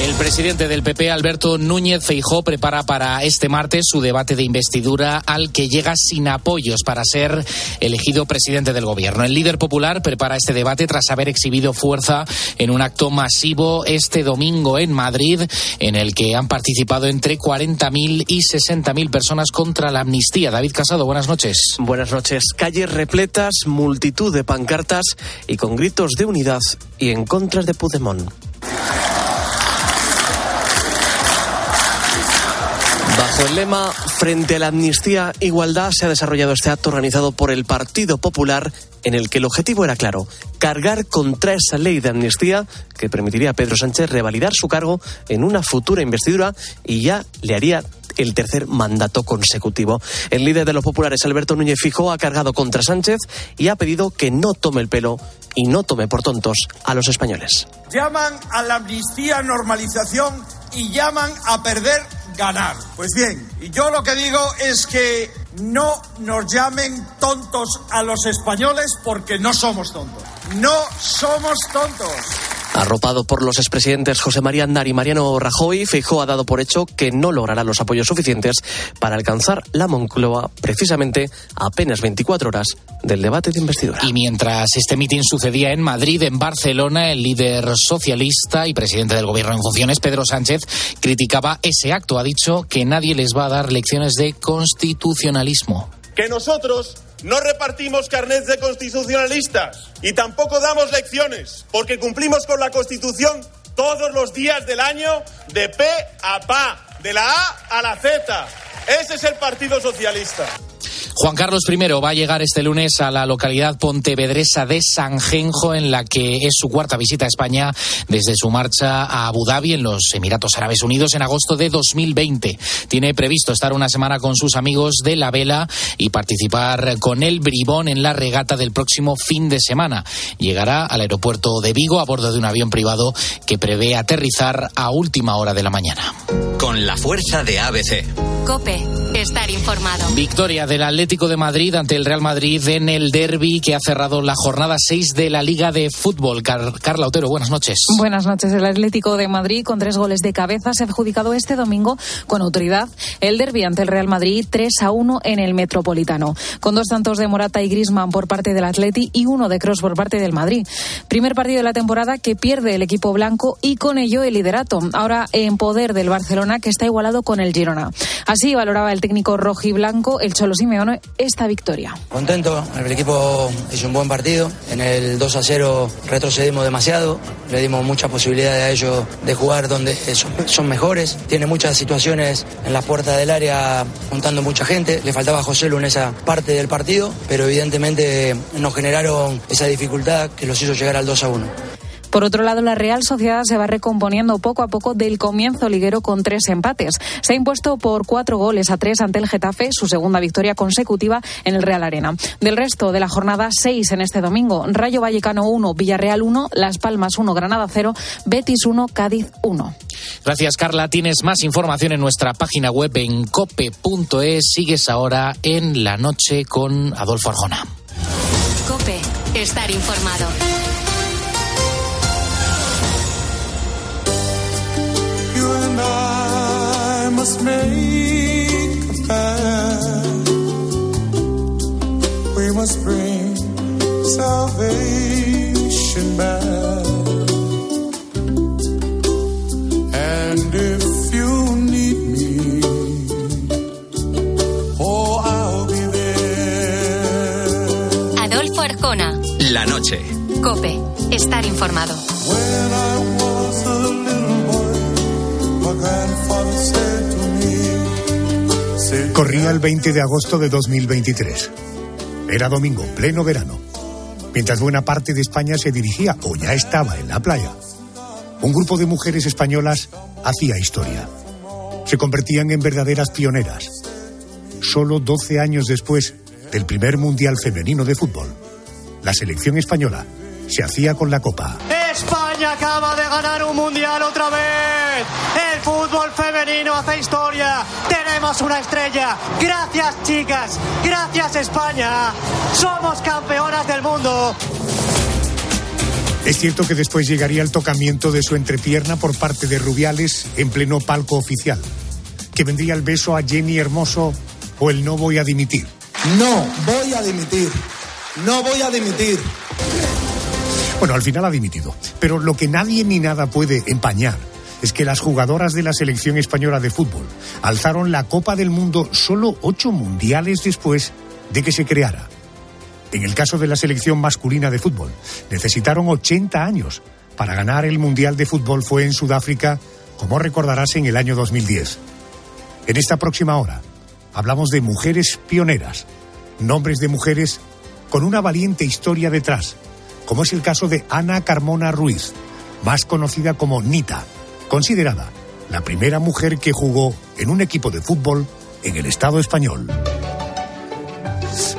El presidente del PP, Alberto Núñez Feijó, prepara para este martes su debate de investidura al que llega sin apoyos para ser elegido presidente del gobierno. El líder popular prepara este debate tras haber exhibido fuerza en un acto masivo este domingo en Madrid, en el que han participado entre 40.000 y 60.000 personas contra la amnistía. David Casado, buenas noches. Buenas noches. Calles repletas, multitud de pancartas y con gritos de unidad y en contra de Puigdemont. Bajo el lema Frente a la amnistía, igualdad, se ha desarrollado este acto organizado por el Partido Popular en el que el objetivo era claro, cargar contra esa ley de amnistía que permitiría a Pedro Sánchez revalidar su cargo en una futura investidura y ya le haría el tercer mandato consecutivo. El líder de los populares, Alberto Núñez Fijo, ha cargado contra Sánchez y ha pedido que no tome el pelo y no tome por tontos a los españoles. Llaman a la amnistía normalización y llaman a perder ganar. Pues bien, y yo lo que digo es que no nos llamen tontos a los españoles porque no somos tontos. No somos tontos. Arropado por los expresidentes José María Aznar y Mariano Rajoy, Feijóo ha dado por hecho que no logrará los apoyos suficientes para alcanzar la Moncloa precisamente a apenas 24 horas del debate de investidura. Y mientras este mitin sucedía en Madrid, en Barcelona, el líder socialista y presidente del gobierno en funciones, Pedro Sánchez, criticaba ese acto. Ha dicho que nadie les va a dar lecciones de constitucionalismo. Que nosotros no repartimos carnets de constitucionalistas y tampoco damos lecciones, porque cumplimos con la Constitución todos los días del año de P a PA, de la A a la Z. Ese es el Partido Socialista. Juan Carlos I va a llegar este lunes a la localidad pontevedresa de Sanjenjo, en la que es su cuarta visita a España desde su marcha a Abu Dhabi, en los Emiratos Árabes Unidos, en agosto de 2020. Tiene previsto estar una semana con sus amigos de la vela y participar con el Bribón en la regata del próximo fin de semana. Llegará al aeropuerto de Vigo a bordo de un avión privado que prevé aterrizar a última hora de la mañana. Con la fuerza de ABC. Cope, estar informado. Victoria del Atlético de Madrid ante el Real Madrid en el derby que ha cerrado la jornada 6 de la Liga de Fútbol. Car Carla Otero, buenas noches. Buenas noches. El Atlético de Madrid, con tres goles de cabeza, se ha adjudicado este domingo con autoridad el derby ante el Real Madrid 3 a 1 en el Metropolitano, con dos tantos de Morata y Grisman por parte del Atleti y uno de Cross por parte del Madrid. Primer partido de la temporada que pierde el equipo blanco y con ello el liderato. Ahora en poder del Barcelona que está igualado con el Girona. Así valoraba el técnico rojiblanco, el Cholo Simeone, esta victoria. Contento, el equipo hizo un buen partido. En el 2 a 0 retrocedimos demasiado, le dimos muchas posibilidades a ellos de jugar donde son, son mejores. Tiene muchas situaciones en las puertas del área juntando mucha gente. Le faltaba a José Lu en esa parte del partido, pero evidentemente nos generaron esa dificultad que los hizo llegar al 2 a 1. Por otro lado, la Real Sociedad se va recomponiendo poco a poco del comienzo liguero con tres empates. Se ha impuesto por cuatro goles a tres ante el Getafe, su segunda victoria consecutiva en el Real Arena. Del resto de la jornada, seis en este domingo. Rayo Vallecano 1, Villarreal 1, Las Palmas 1, Granada 0, Betis 1, Cádiz 1. Gracias, Carla. Tienes más información en nuestra página web en cope.es. Sigues ahora en la noche con Adolfo Arjona. Cope, estar informado. Must make a pact. We must bring salvation back. And if you need me, oh, I'll be there. Adolfo Arjona, La noche. Cope, estar informado. When I Corría el 20 de agosto de 2023. Era domingo, pleno verano. Mientras buena parte de España se dirigía o ya estaba en la playa, un grupo de mujeres españolas hacía historia. Se convertían en verdaderas pioneras. Solo 12 años después del primer Mundial Femenino de Fútbol, la selección española se hacía con la Copa. Es España acaba de ganar un mundial otra vez. El fútbol femenino hace historia. Tenemos una estrella. Gracias chicas. Gracias España. Somos campeonas del mundo. Es cierto que después llegaría el tocamiento de su entrepierna por parte de Rubiales en pleno palco oficial. Que vendría el beso a Jenny Hermoso o el no voy a dimitir. No voy a dimitir. No voy a dimitir. Bueno, al final ha dimitido. Pero lo que nadie ni nada puede empañar es que las jugadoras de la selección española de fútbol alzaron la Copa del Mundo solo ocho mundiales después de que se creara. En el caso de la selección masculina de fútbol, necesitaron 80 años. Para ganar el Mundial de Fútbol fue en Sudáfrica, como recordarás, en el año 2010. En esta próxima hora hablamos de mujeres pioneras, nombres de mujeres con una valiente historia detrás, como es el caso de Ana Carmona Ruiz, más conocida como Nita, considerada la primera mujer que jugó en un equipo de fútbol en el Estado español.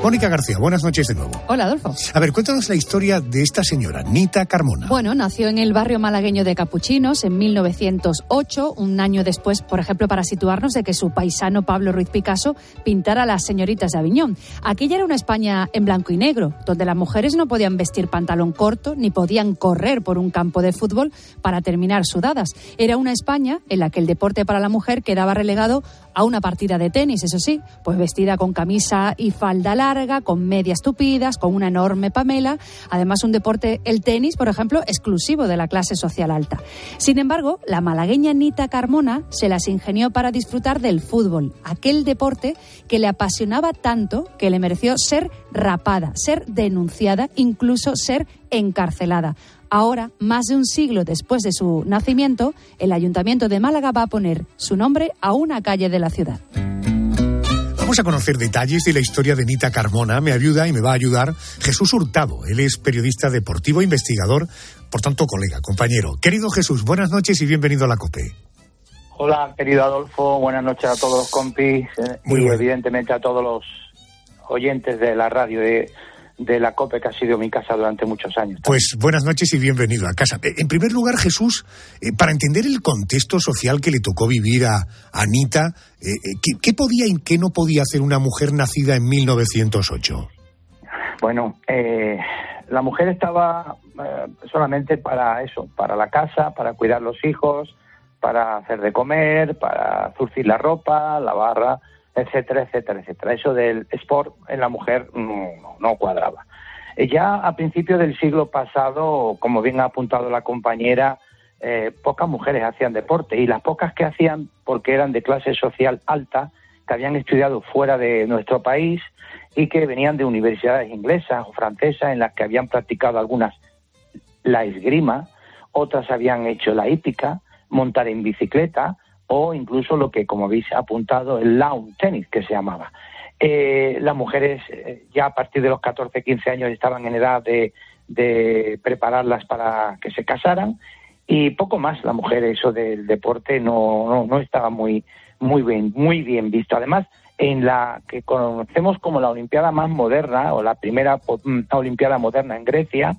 Mónica García, buenas noches de nuevo. Hola, Adolfo. A ver, cuéntanos la historia de esta señora, Nita Carmona. Bueno, nació en el barrio malagueño de Capuchinos en 1908, un año después, por ejemplo, para situarnos de que su paisano Pablo Ruiz Picasso pintara las señoritas de Aviñón. Aquella era una España en blanco y negro, donde las mujeres no podían vestir pantalón corto ni podían correr por un campo de fútbol para terminar sudadas. Era una España en la que el deporte para la mujer quedaba relegado a una partida de tenis, eso sí, pues vestida con camisa y falda larga, con medias tupidas, con una enorme pamela. Además, un deporte, el tenis, por ejemplo, exclusivo de la clase social alta. Sin embargo, la malagueña Nita Carmona se las ingenió para disfrutar del fútbol, aquel deporte que le apasionaba tanto que le mereció ser rapada, ser denunciada, incluso ser encarcelada. Ahora, más de un siglo después de su nacimiento, el Ayuntamiento de Málaga va a poner su nombre a una calle de la ciudad. Vamos a conocer detalles de la historia de Nita Carmona. Me ayuda y me va a ayudar Jesús Hurtado. Él es periodista deportivo, investigador, por tanto colega, compañero. Querido Jesús, buenas noches y bienvenido a la COPE. Hola, querido Adolfo. Buenas noches a todos los compis eh, y evidentemente a todos los oyentes de la radio de, de la COPE, que ha sido mi casa durante muchos años. Pues buenas noches y bienvenido a casa. Eh, En primer lugar, Jesús, eh, para entender el contexto social que le tocó vivir a Anita, eh, ¿qué, qué podía y qué no podía hacer una mujer nacida en 1908? Bueno, eh, la mujer estaba solamente para eso, para la casa, para cuidar los hijos, para hacer de comer, para zurcir la ropa, lavarla, etcétera, etcétera, etcétera. Eso del sport en la mujer no, no, cuadraba. Eh, Ya a principios del siglo pasado, como bien ha apuntado la compañera, eh, pocas mujeres hacían deporte y las pocas que hacían, porque eran de clase social alta, que habían estudiado fuera de nuestro país y que venían de universidades inglesas o francesas en las que habían practicado algunas la esgrima, otras habían hecho la hípica, montar en bicicleta o incluso lo que, como habéis apuntado, el lawn tennis, que se llamaba. Eh, las mujeres eh, ya a partir de los 14, 15 años estaban en edad de, de prepararlas para que se casaran y poco más. La mujer eso del deporte no, no, no estaba muy muy bien muy bien visto. Además en la que conocemos como la olimpiada más moderna o la primera mm, olimpiada moderna en Grecia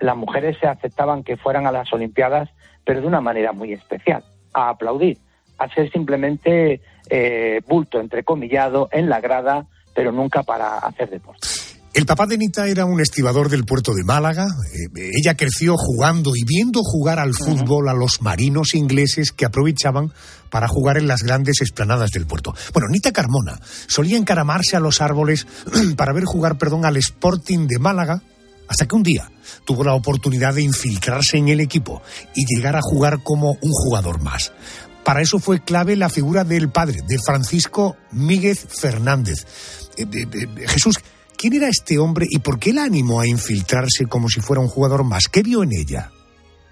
las mujeres se aceptaban que fueran a las olimpiadas pero de una manera muy especial a aplaudir a ser simplemente eh, bulto entrecomillado en la grada pero nunca para hacer deporte El papá de Nita era un estibador del puerto de Málaga. Eh, ella creció jugando y viendo jugar al fútbol a los marinos ingleses que aprovechaban para jugar en las grandes esplanadas del puerto. Bueno, Nita Carmona solía encaramarse a los árboles para ver jugar, perdón, al Sporting de Málaga, hasta que un día tuvo la oportunidad de infiltrarse en el equipo y llegar a jugar como un jugador más. Para eso fue clave la figura del padre, de Francisco Míguez Fernández. Eh, Jesús, ¿quién era este hombre y por qué la animó a infiltrarse como si fuera un jugador más? ¿Qué vio en ella?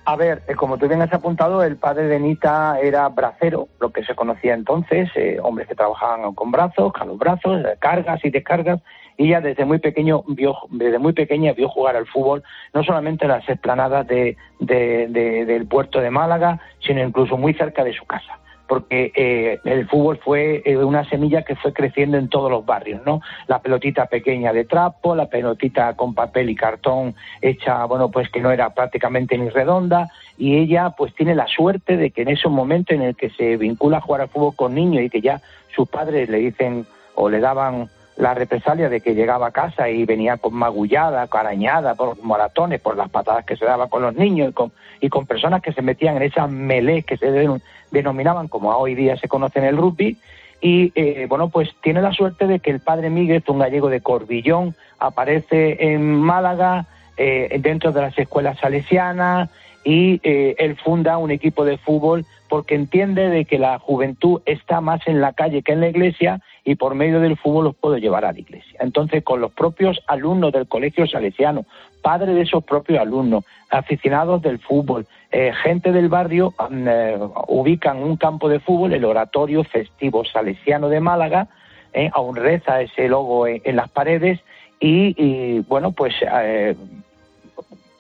A ver, eh, como tú bien has apuntado, el padre de Nita era bracero, lo que se conocía entonces, eh, hombres que trabajaban con brazos, con los brazos, cargas y descargas, ella desde muy pequeño vio, desde muy pequeña vio jugar al fútbol, no solamente en las esplanadas de, de- de- del puerto de Málaga, sino incluso muy cerca de su casa. porque eh, el fútbol fue eh, una semilla que fue creciendo en todos los barrios, ¿no? La pelotita pequeña de trapo, la pelotita con papel y cartón hecha, bueno, pues que no era prácticamente ni redonda, y ella pues tiene la suerte de que en esos momentos en el que se vincula a jugar al fútbol con niños y que ya sus padres le dicen o le daban la represalia de que llegaba a casa y venía con magullada, arañada por moratones, por las patadas que se daba con los niños y con, y con personas que se metían en esas melés que se den- denominaban como hoy día se conoce en el rugby. Y eh, bueno, pues tiene la suerte de que el padre Miguel, un gallego de Corbillón, aparece en Málaga eh, dentro de las escuelas salesianas y eh, él funda un equipo de fútbol porque entiende de que la juventud está más en la calle que en la iglesia y por medio del fútbol los puedo llevar a la iglesia. Entonces, con los propios alumnos del colegio salesiano, padres de esos propios alumnos, aficionados del fútbol, eh, gente del barrio, mm, eh, ubican un campo de fútbol, el oratorio festivo salesiano de Málaga, eh, aún reza ese logo en, las paredes y, bueno, pues eh,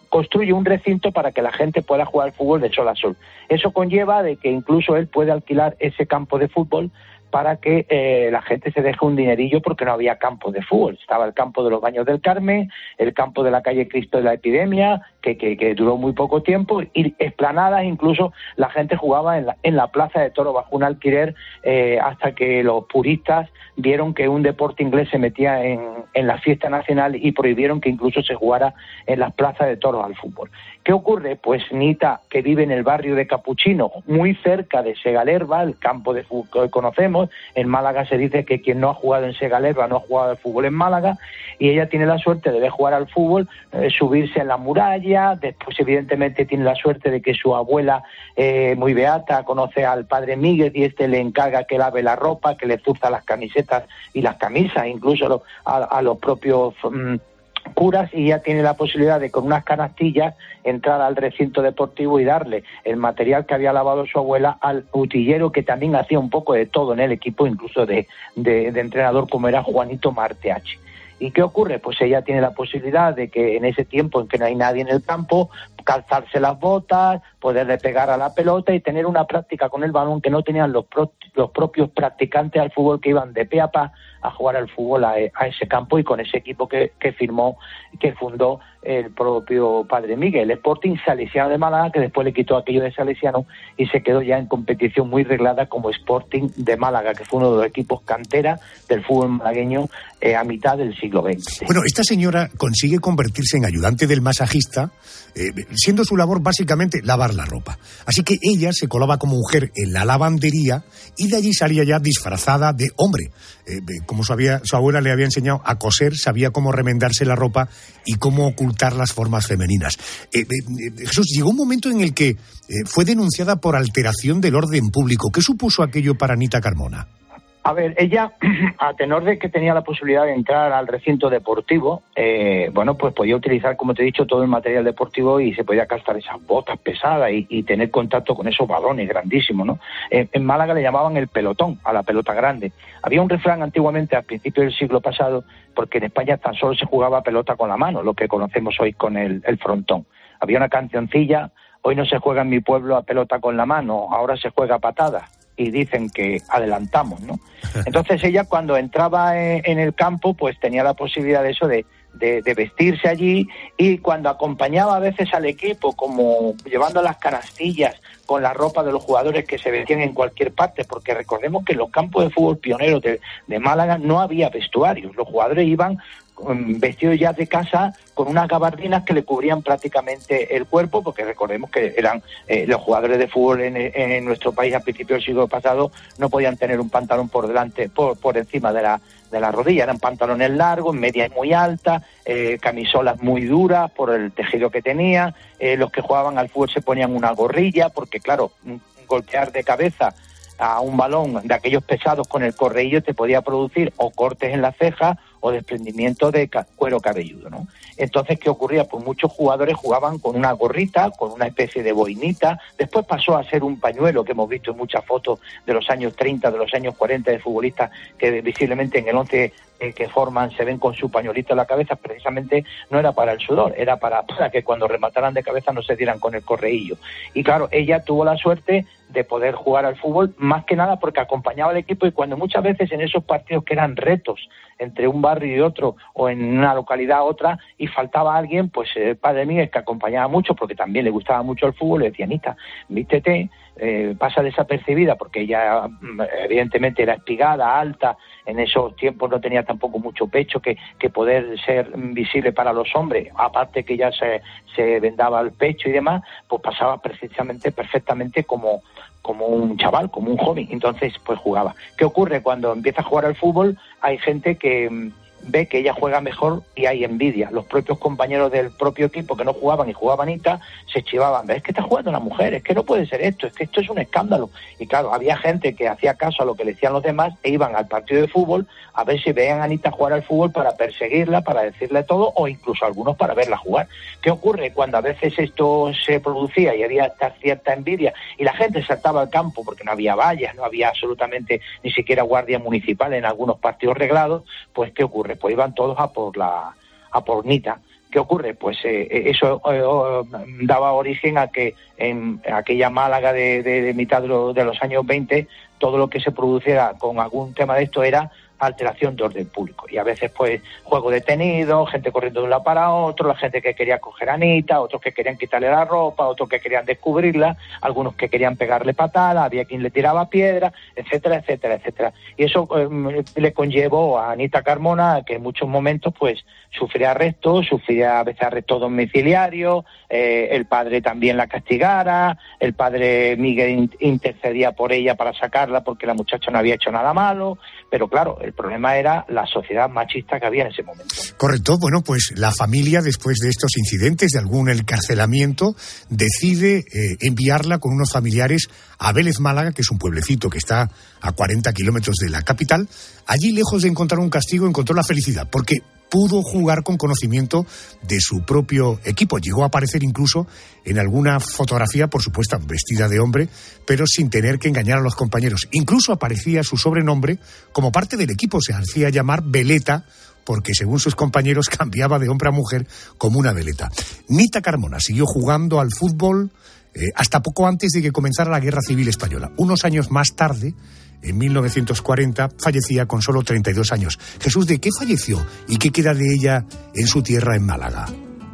construye un recinto para que la gente pueda jugar fútbol de sol a sol. Eso conlleva de que incluso él puede alquilar ese campo de fútbol para que eh, la gente se deje un dinerillo porque no había campo de fútbol. Estaba el campo de los Baños del Carmen, el campo de la calle Cristo de la Epidemia, que, que, duró muy poco tiempo, y esplanadas, incluso la gente jugaba en la, en la Plaza de Toro bajo un alquiler eh, hasta que los puristas vieron que un deporte inglés se metía en, en la fiesta nacional y prohibieron que incluso se jugara en las plazas de toros al fútbol. ¿Qué ocurre? Pues Nita, que vive en el barrio de Capuchino, muy cerca de Segalerba, el campo de fútbol que conocemos, en Málaga se dice que quien no ha jugado en Segalerba no ha jugado al fútbol en Málaga, y ella tiene la suerte de ver jugar al fútbol, eh, subirse en la muralla, después evidentemente tiene la suerte de que su abuela, eh, muy beata, conoce al padre Miguel y este le encarga que lave la ropa, que le zurza las camisetas y las camisas, incluso a, lo- a- a los propios mm, curas y ya tiene la posibilidad de con unas canastillas entrar al recinto deportivo y darle el material que había lavado su abuela al utillero que también hacía un poco de todo en el equipo, incluso de, de- de entrenador como era Juanito Marteache. ¿Y qué ocurre? Pues ella tiene la posibilidad de que en ese tiempo en que no hay nadie en el campo, calzarse las botas, poderle pegar a la pelota y tener una práctica con el balón que no tenían los, pro- los propios practicantes al fútbol que iban de pe a pa a jugar al fútbol a, ese campo y con ese equipo que, que firmó, que fundó el propio padre Miguel, el Sporting Salesiano de Málaga, que después le quitó aquello de Salesiano y se quedó ya en competición muy reglada como Sporting de Málaga, que fue uno de los equipos cantera del fútbol malagueño eh, a mitad del siglo XX. Bueno, esta señora consigue convertirse en ayudante del masajista, eh, siendo su labor básicamente lavar la ropa. Así que ella se colaba como mujer en la lavandería y de allí salía ya disfrazada de hombre. Eh, como su, había- su abuela le había enseñado a coser, sabía cómo remendarse la ropa y cómo ocultar las formas femeninas. Eh, Jesús, llegó un momento en el que fue denunciada por alteración del orden público. ¿Qué supuso aquello para Anita Carmona? A ver, ella, a tenor de que tenía la posibilidad de entrar al recinto deportivo, eh, bueno, pues podía utilizar, como te he dicho, todo el material deportivo y se podía gastar esas botas pesadas y, y tener contacto con esos balones grandísimos, ¿no? En Málaga le llamaban el pelotón, a la pelota grande. Había un refrán antiguamente, al principio del siglo pasado, porque en España tan solo se jugaba pelota con la mano, lo que conocemos hoy con el, el frontón. Había una cancioncilla, hoy no se juega en mi pueblo a pelota con la mano, ahora se juega a patada y dicen que adelantamos, ¿no? Entonces ella cuando entraba en, en el campo, pues tenía la posibilidad de eso de, de- de vestirse allí y cuando acompañaba a veces al equipo, como llevando las canastillas con la ropa de los jugadores que se vestían en cualquier parte, porque recordemos que en los campos de fútbol pioneros de, de Málaga no había vestuarios, los jugadores iban vestidos ya de casa con unas gabardinas que le cubrían prácticamente el cuerpo, porque recordemos que eran eh, los jugadores de fútbol en, nuestro país a principios del siglo pasado no podían tener un pantalón por delante, por, por encima de la, de la rodilla, eran pantalones largos, medias muy altas, eh, camisolas muy duras por el tejido que tenía, eh, los que jugaban al fútbol se ponían una gorrilla, porque claro, golpear de cabeza a un balón de aquellos pesados con el correillo te podía producir o cortes en la ceja o desprendimiento de cuero cabelludo, ¿no? Entonces, ¿qué ocurría? Pues muchos jugadores jugaban con una gorrita, con una especie de boinita, después pasó a ser un pañuelo que hemos visto en muchas fotos de los años 30, de los años 40 de futbolistas que visiblemente en el 11 eh, que forman, se ven con su pañuelito en la cabeza, precisamente no era para el sudor, era para, para que cuando remataran de cabeza no se dieran con el correillo. Y claro, ella tuvo la suerte de poder jugar al fútbol, más que nada porque acompañaba al equipo y cuando muchas veces en esos partidos que eran retos entre un barrio y otro o en una localidad a otra y faltaba alguien, pues el padre mío es que acompañaba mucho porque también le gustaba mucho el fútbol, le decía, Anita, vístete, eh, pasa desapercibida porque ella mm, evidentemente era espigada, alta, en esos tiempos no tenía tampoco mucho pecho que, que poder ser visible para los hombres, aparte que se, se vendaba el pecho y demás, pues pasaba precisamente perfectamente como, como un chaval, como un joven, entonces pues jugaba. ¿Qué ocurre cuando empieza a jugar al fútbol? Hay gente que mm, ve que ella juega mejor y hay envidia. Los propios compañeros del propio equipo que no jugaban y jugaban Anita se chivaban. Es que está jugando una mujer, es que no puede ser esto, es que esto es un escándalo. Y claro, había gente que hacía caso a lo que le decían los demás e iban al partido de fútbol a ver si veían a Anita jugar al fútbol para perseguirla, para decirle todo o incluso algunos para verla jugar. ¿Qué ocurre cuando a veces esto se producía y había esta cierta envidia y la gente saltaba al campo porque no había vallas, no había absolutamente ni siquiera guardia municipal en algunos partidos reglados? Pues ¿qué ocurre? Pues iban todos a por la a por Nita. ¿Qué ocurre? Pues eh, eso eh, oh, daba origen a que en aquella Málaga de, mitad de, de los años 20 todo lo que se produciera con algún tema de esto era alteración de orden público. Y a veces, pues, juego detenido, gente corriendo de un lado para otro, la gente que quería coger a Anita, otros que querían quitarle la ropa, otros que querían descubrirla, algunos que querían pegarle patada, había quien le tiraba piedra, etcétera, etcétera, etcétera. Y eso eh, le conllevó a Anita Carmona que en muchos momentos, pues, sufría arrestos, sufría a veces arrestos domiciliarios, eh, el padre también la castigara, el padre Miguel in- intercedía por ella para sacarla porque la muchacha no había hecho nada malo, pero claro, el problema era la sociedad machista que había en ese momento. Correcto. Bueno, pues la familia, después de estos incidentes, de algún encarcelamiento, decide eh, enviarla con unos familiares a Vélez Málaga, que es un pueblecito que está a 40 kilómetros de la capital. Allí, lejos de encontrar un castigo, encontró la felicidad, porque pudo jugar con conocimiento de su propio equipo. Llegó a aparecer incluso en alguna fotografía, por supuesto, vestida de hombre, pero sin tener que engañar a los compañeros. Incluso aparecía su sobrenombre como parte del equipo. Se hacía llamar Veleta, porque según sus compañeros cambiaba de hombre a mujer como una veleta. Nita Carmona siguió jugando al fútbol eh, hasta poco antes de que comenzara la Guerra Civil Española. Unos años más tarde, en 1940, fallecía con solo 32 años. Jesús, ¿de qué falleció y qué queda de ella en su tierra en Málaga?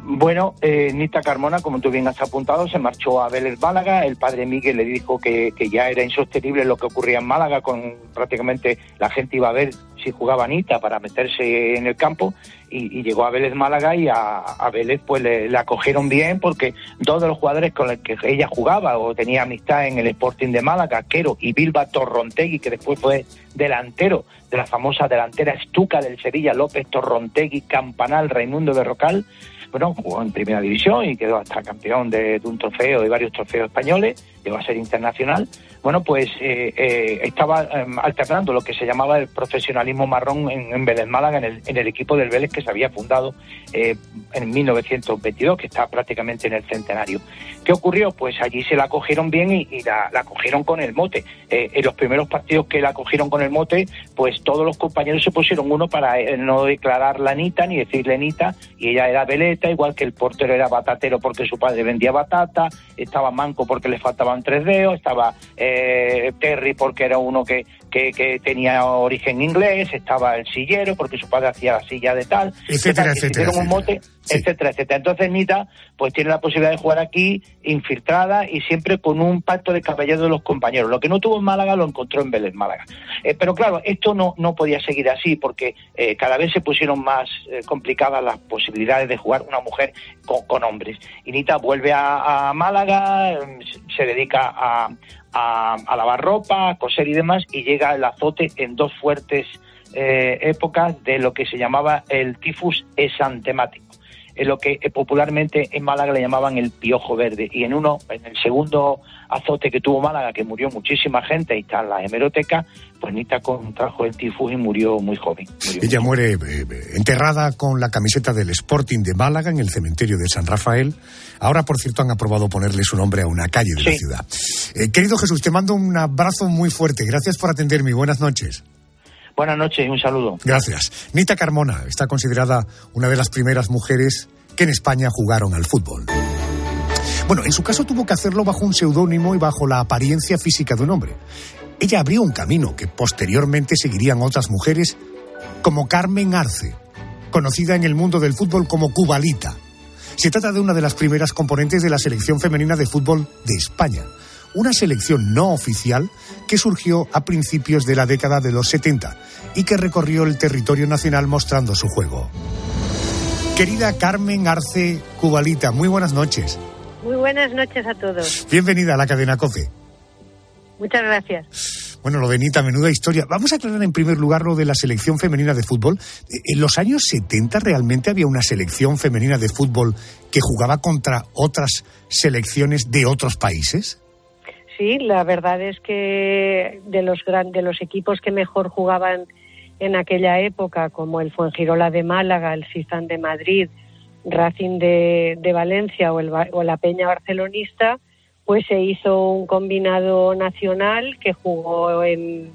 Bueno, eh, Nita Carmona, como tú bien has apuntado, se marchó a Vélez Málaga. El padre Miguel le dijo que, que ya era insostenible lo que ocurría en Málaga, con prácticamente la gente iba a ver si jugaba Nita para meterse en el campo. Y, llegó a Vélez Málaga y a, Vélez pues le, le acogieron bien porque dos de los jugadores con los que ella jugaba o tenía amistad en el Sporting de Málaga, Quero y Bilba Torrontegui, que después fue delantero de la famosa delantera Estuca del Sevilla, López Torrontegui, Campanal, Raimundo Berrocal, bueno, jugó en primera división y quedó hasta campeón de un trofeo y varios trofeos españoles, llegó a ser internacional. Bueno, pues eh, eh, estaba eh, alternando lo que se llamaba el profesionalismo marrón en, en Vélez Málaga, en el, en el equipo del Vélez que se había fundado eh, en 1922, que está prácticamente en el centenario. ¿Qué ocurrió? Pues allí se la cogieron bien y, la, cogieron con el mote. Eh, en los primeros partidos que la cogieron con el mote, pues todos los compañeros se pusieron uno para eh, no declarar la Nita ni decirle Nita, y ella era veleta, igual que el portero era batatero porque su padre vendía batata, estaba manco porque le faltaban tres dedos, estaba eh, Terry porque era uno que, que, que tenía origen inglés, estaba el sillero porque su padre hacía la silla de tal, Etcétera, que etcétera, hicieron un mote, etcétera, etcétera. Entonces Nita pues tiene la posibilidad de jugar aquí infiltrada y siempre con un pacto de caballero de los compañeros. Lo que no tuvo en Málaga lo encontró en Vélez Málaga. Eh, pero claro, esto no, no podía seguir así porque eh, cada vez se pusieron más eh, complicadas las posibilidades de jugar una mujer con, con hombres. Y Nita vuelve a, a Málaga, se dedica a, a, lavar ropa, a coser y demás, y llega el azote en dos fuertes eh, épocas de lo que se llamaba el tifus exantemático en lo que eh, popularmente en Málaga le llamaban el piojo verde. Y en uno, en el segundo azote que tuvo Málaga, que murió muchísima gente, y está en la hemeroteca, pues Nita contrajo el tifus y murió muy joven. Murió Ella muere eh, enterrada con la camiseta del Sporting de Málaga en el cementerio de San Rafael. Ahora, por cierto, han aprobado ponerle su nombre a una calle de la ciudad. Eh, querido Jesús, te mando un abrazo muy fuerte. Gracias por atenderme buenas noches. Buenas noches y un saludo. Gracias. Nita Carmona está considerada una de las primeras mujeres que en España jugaron al fútbol. Bueno, en su caso tuvo que hacerlo bajo un seudónimo y bajo la apariencia física de un hombre. Ella abrió un camino que posteriormente seguirían otras mujeres como Carmen Arce, conocida en el mundo del fútbol como Cubalita. Se trata de una de las primeras componentes de la selección femenina de fútbol de España, una selección no oficial que surgió a principios de la década de los 70 y que recorrió el territorio nacional mostrando su juego. Querida Carmen Arce Cubalita, muy buenas noches. Muy buenas noches a todos. Bienvenida a la cadena COFE. Muchas gracias. Bueno, lo de Nita, menuda historia. Vamos a aclarar en primer lugar lo de la selección femenina de fútbol. Eh, ¿En los años 70 realmente había una selección femenina de fútbol que jugaba contra otras selecciones de otros países? Sí, la verdad es que de los gran, de los equipos que mejor jugaban en aquella época, como el Fuengirola de Málaga, el Cizán de Madrid, Racing de, de Valencia o, el, o la Peña Barcelonista, pues se hizo un combinado nacional que jugó en,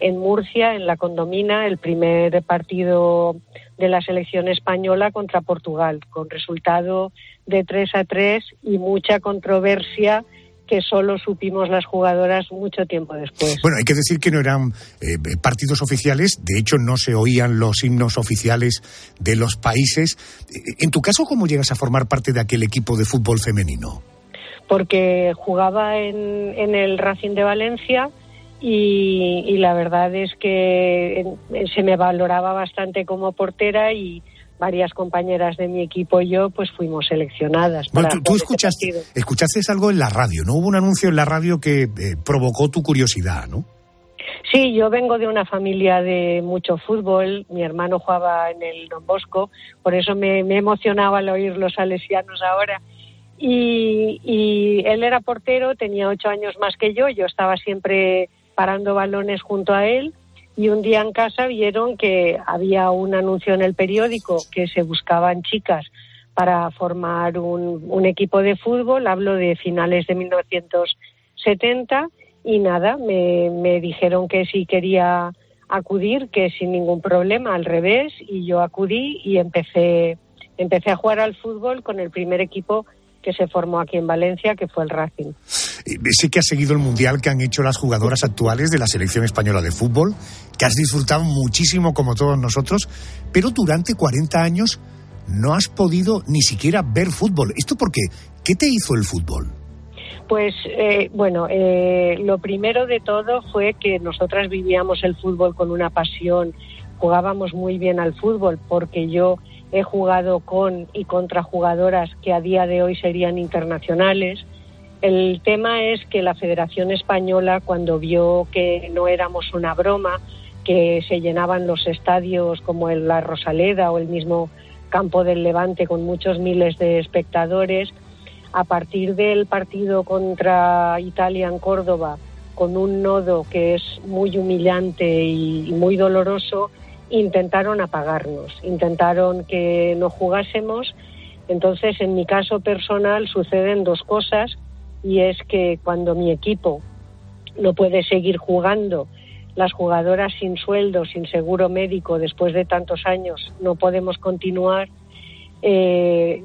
en Murcia, en la Condomina, el primer partido de la selección española contra Portugal, con resultado de 3 a 3 y mucha controversia que solo supimos las jugadoras mucho tiempo después. Bueno, hay que decir que no eran eh, partidos oficiales, de hecho no se oían los himnos oficiales de los países. Eh, En tu caso, ¿cómo llegas a formar parte de aquel equipo de fútbol femenino? porque jugaba en, en el Racing de Valencia y, y la verdad es que en- se me valoraba bastante como portera y varias compañeras de mi equipo y yo pues fuimos seleccionadas. Bueno, para tú, escuchaste, algo en la radio, ¿no? Hubo un anuncio en la radio que eh, provocó tu curiosidad, ¿no? Sí, yo vengo de una familia de mucho fútbol. Mi hermano jugaba en el Don Bosco, por eso me, me emocionaba al oír los salesianos ahora. Y, y él era portero, tenía ocho años más que yo. Yo estaba siempre parando balones junto a él. Y un día en casa vieron que había un anuncio en el periódico que se buscaban chicas para formar un, equipo de fútbol. Hablo de finales de 1970 y nada, me, me dijeron que si quería acudir, que sin ningún problema, al revés, y yo acudí y empecé, empecé a jugar al fútbol con el primer equipo que se formó aquí en Valencia, que fue el Racing. Eh, Sé que has seguido el mundial que han hecho las jugadoras actuales de la selección española de fútbol, que has disfrutado muchísimo como todos nosotros, pero durante 40 años no has podido ni siquiera ver fútbol. ¿Esto por qué? ¿Qué te hizo el fútbol? Pues eh, bueno, eh, lo primero de todo fue que nosotras vivíamos el fútbol con una pasión, jugábamos muy bien al fútbol porque yo he jugado con y contra jugadoras que a día de hoy serían internacionales. El tema es que la Federación Española, cuando vio que no éramos una broma, que se llenaban los estadios como el La Rosaleda o el mismo Campo del Levante con muchos miles de espectadores, a partir del partido contra Italia en Córdoba, con un nodo que es muy humillante y muy doloroso, intentaron apagarnos, intentaron que no jugásemos. Entonces, en mi caso personal suceden dos cosas y es que cuando mi equipo no puede seguir jugando, las jugadoras sin sueldo, sin seguro médico, después de tantos años, no podemos continuar. Eh,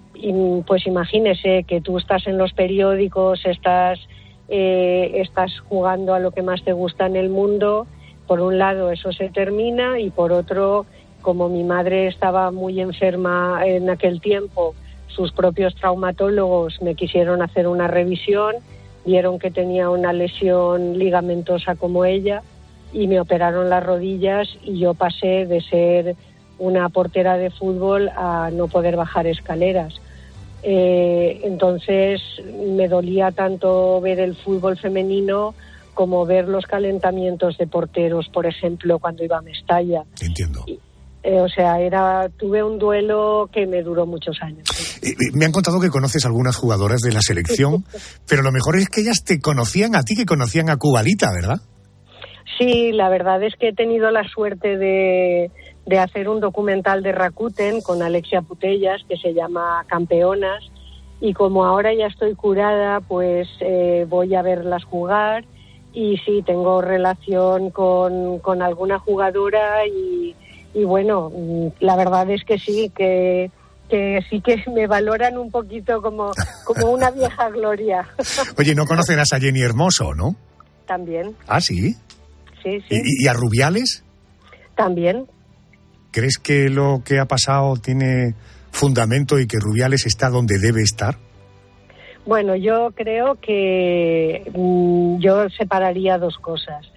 pues imagínese que tú estás en los periódicos, estás, eh, estás jugando a lo que más te gusta en el mundo. Por un lado eso se termina y por otro, como mi madre estaba muy enferma en aquel tiempo, sus propios traumatólogos me quisieron hacer una revisión, vieron que tenía una lesión ligamentosa como ella y me operaron las rodillas y yo pasé de ser una portera de fútbol a no poder bajar escaleras. Eh, entonces me dolía tanto ver el fútbol femenino como ver los calentamientos de porteros, por ejemplo, cuando iba a Mestalla. Entiendo. Eh, o sea, era tuve un duelo que me duró muchos años. Eh, Me han contado que conoces algunas jugadoras de la selección, pero lo mejor es que ellas te conocían a ti, que conocían a Cubalita, ¿verdad? Sí, la verdad es que he tenido la suerte de, de hacer un documental de Rakuten con Alexia Putellas que se llama Campeonas y como ahora ya estoy curada, pues eh, voy a verlas jugar y sí, tengo relación con, con alguna jugadora y, y bueno, mm, la verdad es que sí, que, que sí que me valoran un poquito como, como una vieja gloria. Oye, no conocerás a Jenny Hermoso, ¿no? También, Ah, sí. sí, sí, ¿Y, y a Rubiales? también. ¿Crees que lo que ha pasado tiene fundamento y que Rubiales está donde debe estar? Bueno, yo creo que mm, yo separaría dos cosas.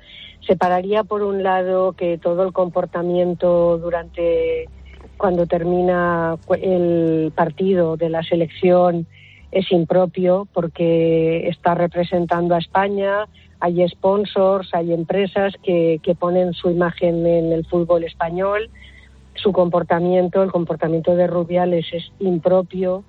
Separaría por un lado que todo el comportamiento durante cuando termina el partido de la selección es impropio porque está representando a España, hay sponsors, hay empresas que, que ponen su imagen en el fútbol español, su comportamiento, el comportamiento de Rubiales es impropio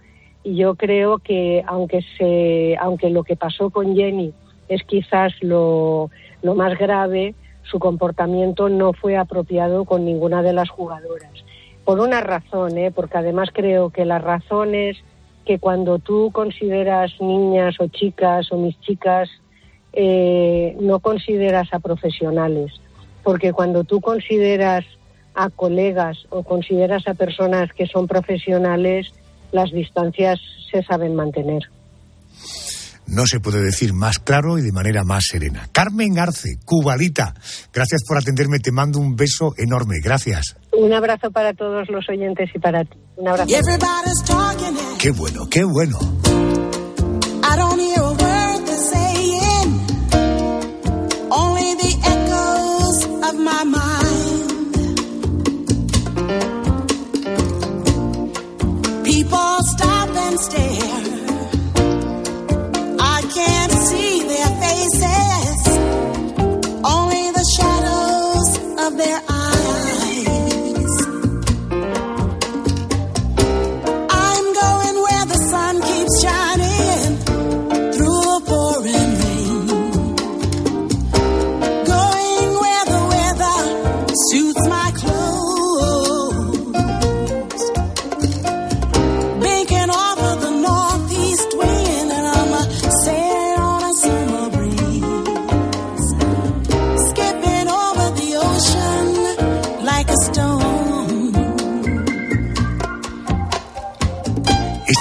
y yo creo que aunque se aunque lo que pasó con Jenny es quizás lo, lo más grave su comportamiento no fue apropiado con ninguna de las jugadoras por una razón ¿eh? porque además creo que la razón es que cuando tú consideras niñas o chicas o mis chicas eh, no consideras a profesionales porque cuando tú consideras a colegas o consideras a personas que son profesionales las distancias se saben mantener. No se puede decir más claro y de manera más serena. Carmen Arce, cubalita, gracias por atenderme, te mando un beso enorme, gracias. Un abrazo para todos los oyentes y para ti. Un abrazo. Qué bueno, qué bueno. I don't hear People stop and stare.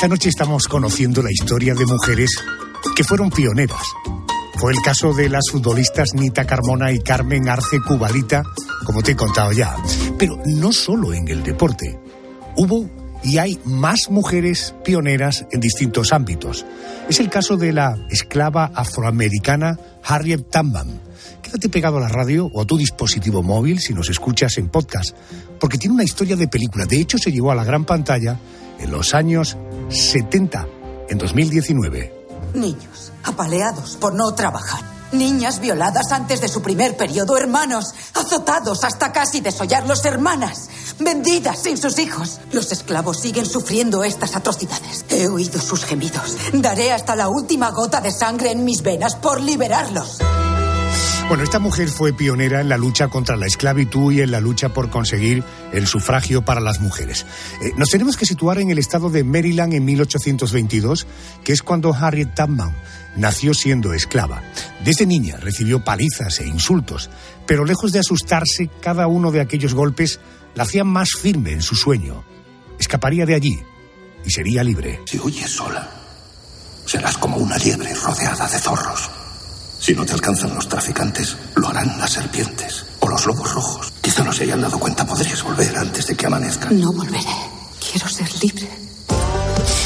Esta noche estamos conociendo la historia de mujeres que fueron pioneras. Fue el caso de las futbolistas Nita Carmona y Carmen Arce Cubalita, como te he contado ya. Pero no solo en el deporte. Hubo y hay más mujeres pioneras en distintos ámbitos. Es el caso de la esclava afroamericana Harriet Tubman. Quédate pegado a la radio o a tu dispositivo móvil si nos escuchas en podcast, porque tiene una historia de película. De hecho, se llevó a la gran pantalla en los años 70, en 2019. Niños apaleados por no trabajar. Niñas violadas antes de su primer periodo. Hermanos azotados hasta casi desollarlos. Hermanas vendidas sin sus hijos. Los esclavos siguen sufriendo estas atrocidades. He oído sus gemidos. Daré hasta la última gota de sangre en mis venas por liberarlos. Bueno, esta mujer fue pionera en la lucha contra la esclavitud y en la lucha por conseguir el sufragio para las mujeres. Eh, nos tenemos que situar en el estado de Maryland en 1822, que es cuando Harriet Tubman nació siendo esclava. Desde niña recibió palizas e insultos, pero lejos de asustarse, cada uno de aquellos golpes la hacían más firme en su sueño. Escaparía de allí y sería libre. Si huyes sola, serás como una liebre rodeada de zorros. Si no te alcanzan los traficantes, lo harán las serpientes o los lobos rojos. Quizá no se hayan dado cuenta, podrías volver antes de que amanezca. No volveré. Quiero ser libre.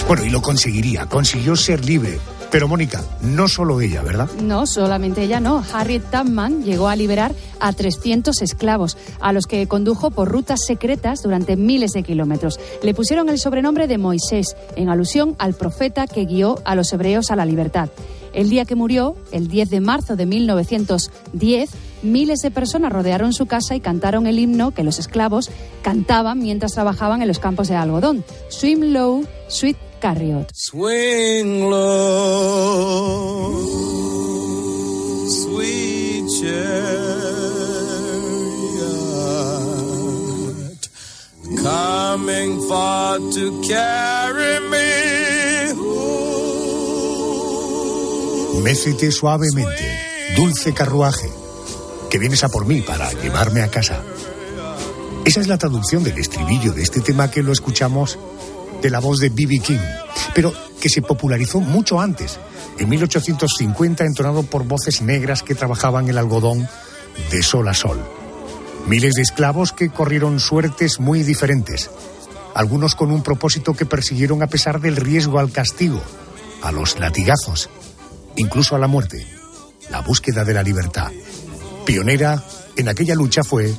Bueno, y lo conseguiría, consiguió ser libre. Pero Mónica, no solo ella, ¿verdad? No, solamente ella no. Harriet Tubman llegó a liberar a 300 esclavos, a los que condujo por rutas secretas durante miles de kilómetros. Le pusieron el sobrenombre de Moisés, en alusión al profeta que guió a los hebreos a la libertad. El día que murió, el 10 de marzo de 1910, miles de personas rodearon su casa y cantaron el himno que los esclavos cantaban mientras trabajaban en los campos de algodón. Swim Low, Sweet Carriot. Swing low, sweet chariot, coming far to carry me. Mécete suavemente. Dulce carruaje, que vienes a por mí para llevarme a casa. Esa es la traducción del estribillo de este tema que lo escuchamos de la voz de B.B. King, pero que se popularizó mucho antes, en 1850, entonado por voces negras que trabajaban el algodón de sol a sol. Miles de esclavos que corrieron suertes muy diferentes, algunos con un propósito que persiguieron a pesar del riesgo al castigo, a los latigazos, incluso a la muerte, la búsqueda de la libertad. Pionera en aquella lucha fue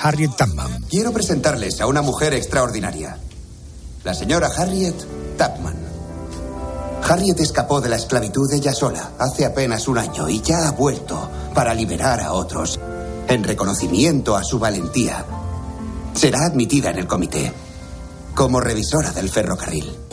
Harriet Tubman. Quiero presentarles a una mujer extraordinaria. La señora Harriet Tubman. Harriet escapó de la esclavitud ella sola hace apenas un año y ya ha vuelto para liberar a otros. En reconocimiento a su valentía, será admitida en el comité como revisora del ferrocarril.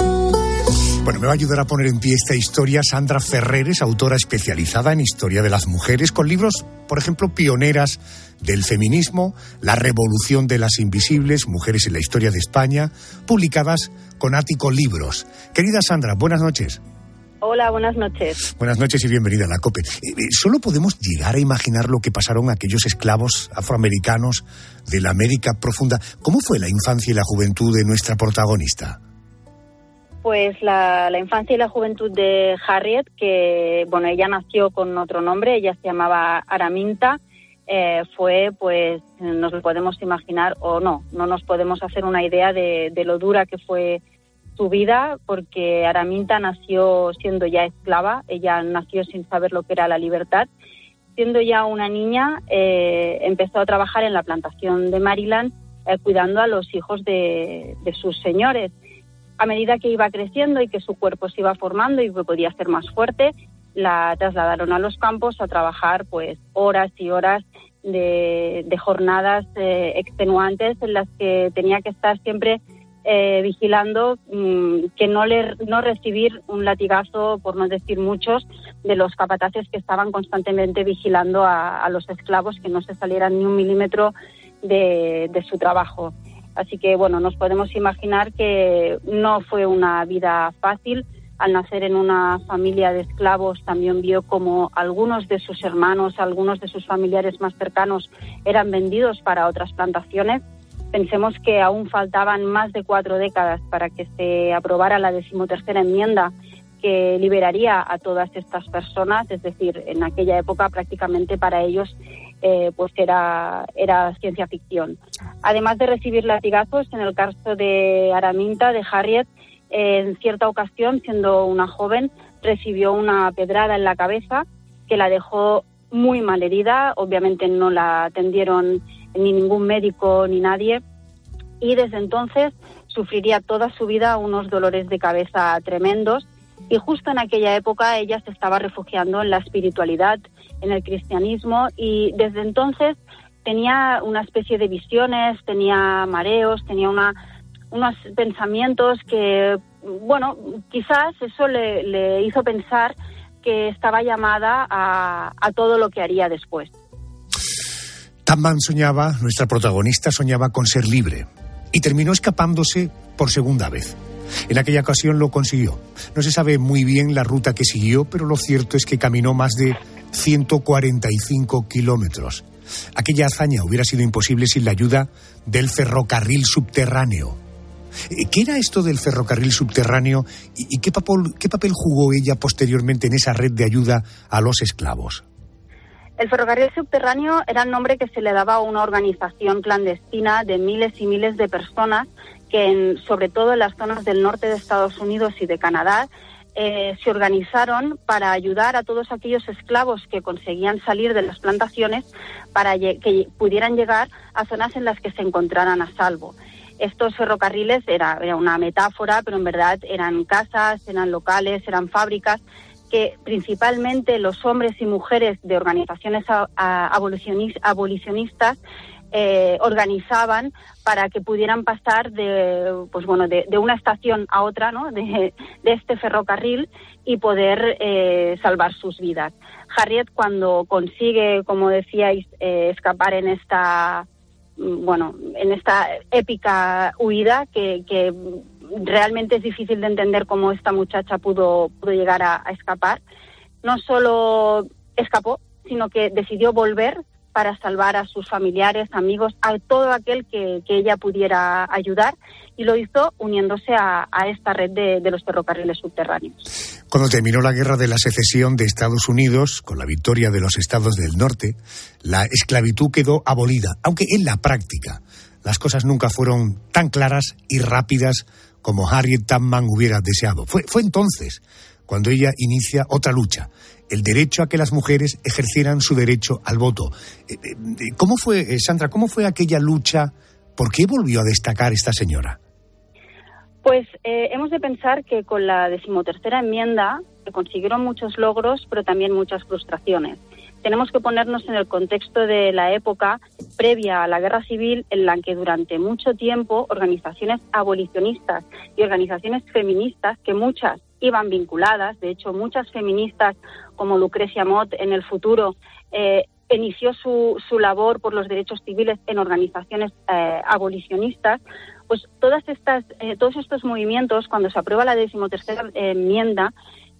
Bueno, me va a ayudar a poner en pie esta historia Sandra Ferreres, autora especializada en historia de las mujeres, con libros, por ejemplo, pioneras del feminismo, La revolución de las invisibles, Mujeres en la historia de España, publicadas con Ático Libros. Querida Sandra, buenas noches. Hola, buenas noches. Buenas noches y bienvenida a la COPE. Eh, eh, Solo podemos llegar a imaginar lo que pasaron aquellos esclavos afroamericanos de la América profunda. ¿Cómo fue la infancia y la juventud de nuestra protagonista? Pues la, infancia y la juventud de Harriet, que bueno, ella nació con otro nombre, ella se llamaba Araminta, eh, fue, pues, nos lo podemos imaginar o no, no nos podemos hacer una idea de, lo dura que fue su vida, porque Araminta nació siendo ya esclava, ella nació sin saber lo que era la libertad. Siendo ya una niña, eh, empezó a trabajar en la plantación de Maryland, eh, cuidando a los hijos de sus señores. A medida que iba creciendo y que su cuerpo se iba formando y que podía ser más fuerte, la trasladaron a los campos a trabajar pues horas y horas de, de jornadas eh, extenuantes en las que tenía que estar siempre eh, vigilando mm, que no le no recibir un latigazo, por no decir muchos, de los capataces que estaban constantemente vigilando a, los esclavos que no se salieran ni un milímetro de su trabajo. Así que, bueno, nos podemos imaginar que no fue una vida fácil. Al nacer en una familia de esclavos, también vio como algunos de sus hermanos, algunos de sus familiares más cercanos eran vendidos para otras plantaciones. Pensemos que aún faltaban más de cuatro décadas para que se aprobara la decimotercera enmienda que liberaría a todas estas personas, es decir, en aquella época prácticamente para ellos eh, pues era, era ciencia ficción. Además de recibir latigazos, en el caso de Araminta, de Harriet, en cierta ocasión, siendo una joven, recibió una pedrada en la cabeza que la dejó muy mal herida. Obviamente no la atendieron ni ningún médico ni nadie. Y desde entonces sufriría toda su vida unos dolores de cabeza tremendos. Y justo en aquella época ella se estaba refugiando en la espiritualidad, en el cristianismo y desde entonces tenía una especie de visiones, tenía mareos, tenía una, unos pensamientos que, bueno, quizás eso le, le hizo pensar que estaba llamada a, a todo lo que haría después. Tamman soñaba, nuestra protagonista soñaba con ser libre y terminó escapándose por segunda vez. En aquella ocasión lo consiguió. No se sabe muy bien la ruta que siguió, pero lo cierto es que caminó más de 145 kilómetros. Aquella hazaña hubiera sido imposible sin la ayuda del ferrocarril subterráneo. Eh, ¿Qué era esto del ferrocarril subterráneo y, qué papel jugó ella posteriormente en esa red de ayuda a los esclavos? El ferrocarril subterráneo era el nombre que se le daba a una organización clandestina de miles y miles de personas que, sobre todo en las zonas del norte de Estados Unidos y de Canadá, eh, se organizaron para ayudar a todos aquellos esclavos que conseguían salir de las plantaciones para que pudieran llegar a zonas en las que se encontraran a salvo. Estos ferrocarriles era, era una metáfora, pero en verdad eran casas, eran locales, eran fábricas que principalmente los hombres y mujeres de organizaciones abolicionistas eh, organizaban para que pudieran pasar de pues bueno de, de una estación a otra ¿no? de, de este ferrocarril y poder eh, salvar sus vidas Harriet cuando consigue como decíais eh, escapar en esta mm, bueno en esta épica huida que, realmente es difícil de entender cómo esta muchacha pudo pudo llegar a escapar no solo escapó sino que decidió volver para salvar a sus familiares, amigos, a todo aquel que, ella pudiera ayudar y lo hizo uniéndose a, esta red de, los ferrocarriles subterráneos. Cuando terminó la guerra de la secesión de Estados Unidos, con la victoria de los estados del norte, la esclavitud quedó abolida, aunque en la práctica las cosas nunca fueron tan claras y rápidas como Harriet Tubman hubiera deseado. Fue entonces cuando ella inicia otra lucha, el derecho a que las mujeres ejercieran su derecho al voto. Eh, eh, ¿Cómo fue, eh, Sandra, cómo fue aquella lucha? ¿Por qué volvió a destacar esta señora? Pues eh, hemos de pensar que con la decimotercera enmienda se consiguieron muchos logros, pero también muchas frustraciones. Tenemos que ponernos en el contexto de la época previa a la guerra civil, en la que durante mucho tiempo organizaciones abolicionistas y organizaciones feministas, que muchas iban vinculadas, de hecho muchas feministas como Lucrecia Mott en el futuro eh, inició su, su labor por los derechos civiles en organizaciones eh, abolicionistas, pues todas estas, eh, todos estos movimientos, cuando se aprueba la decimotercera eh, enmienda,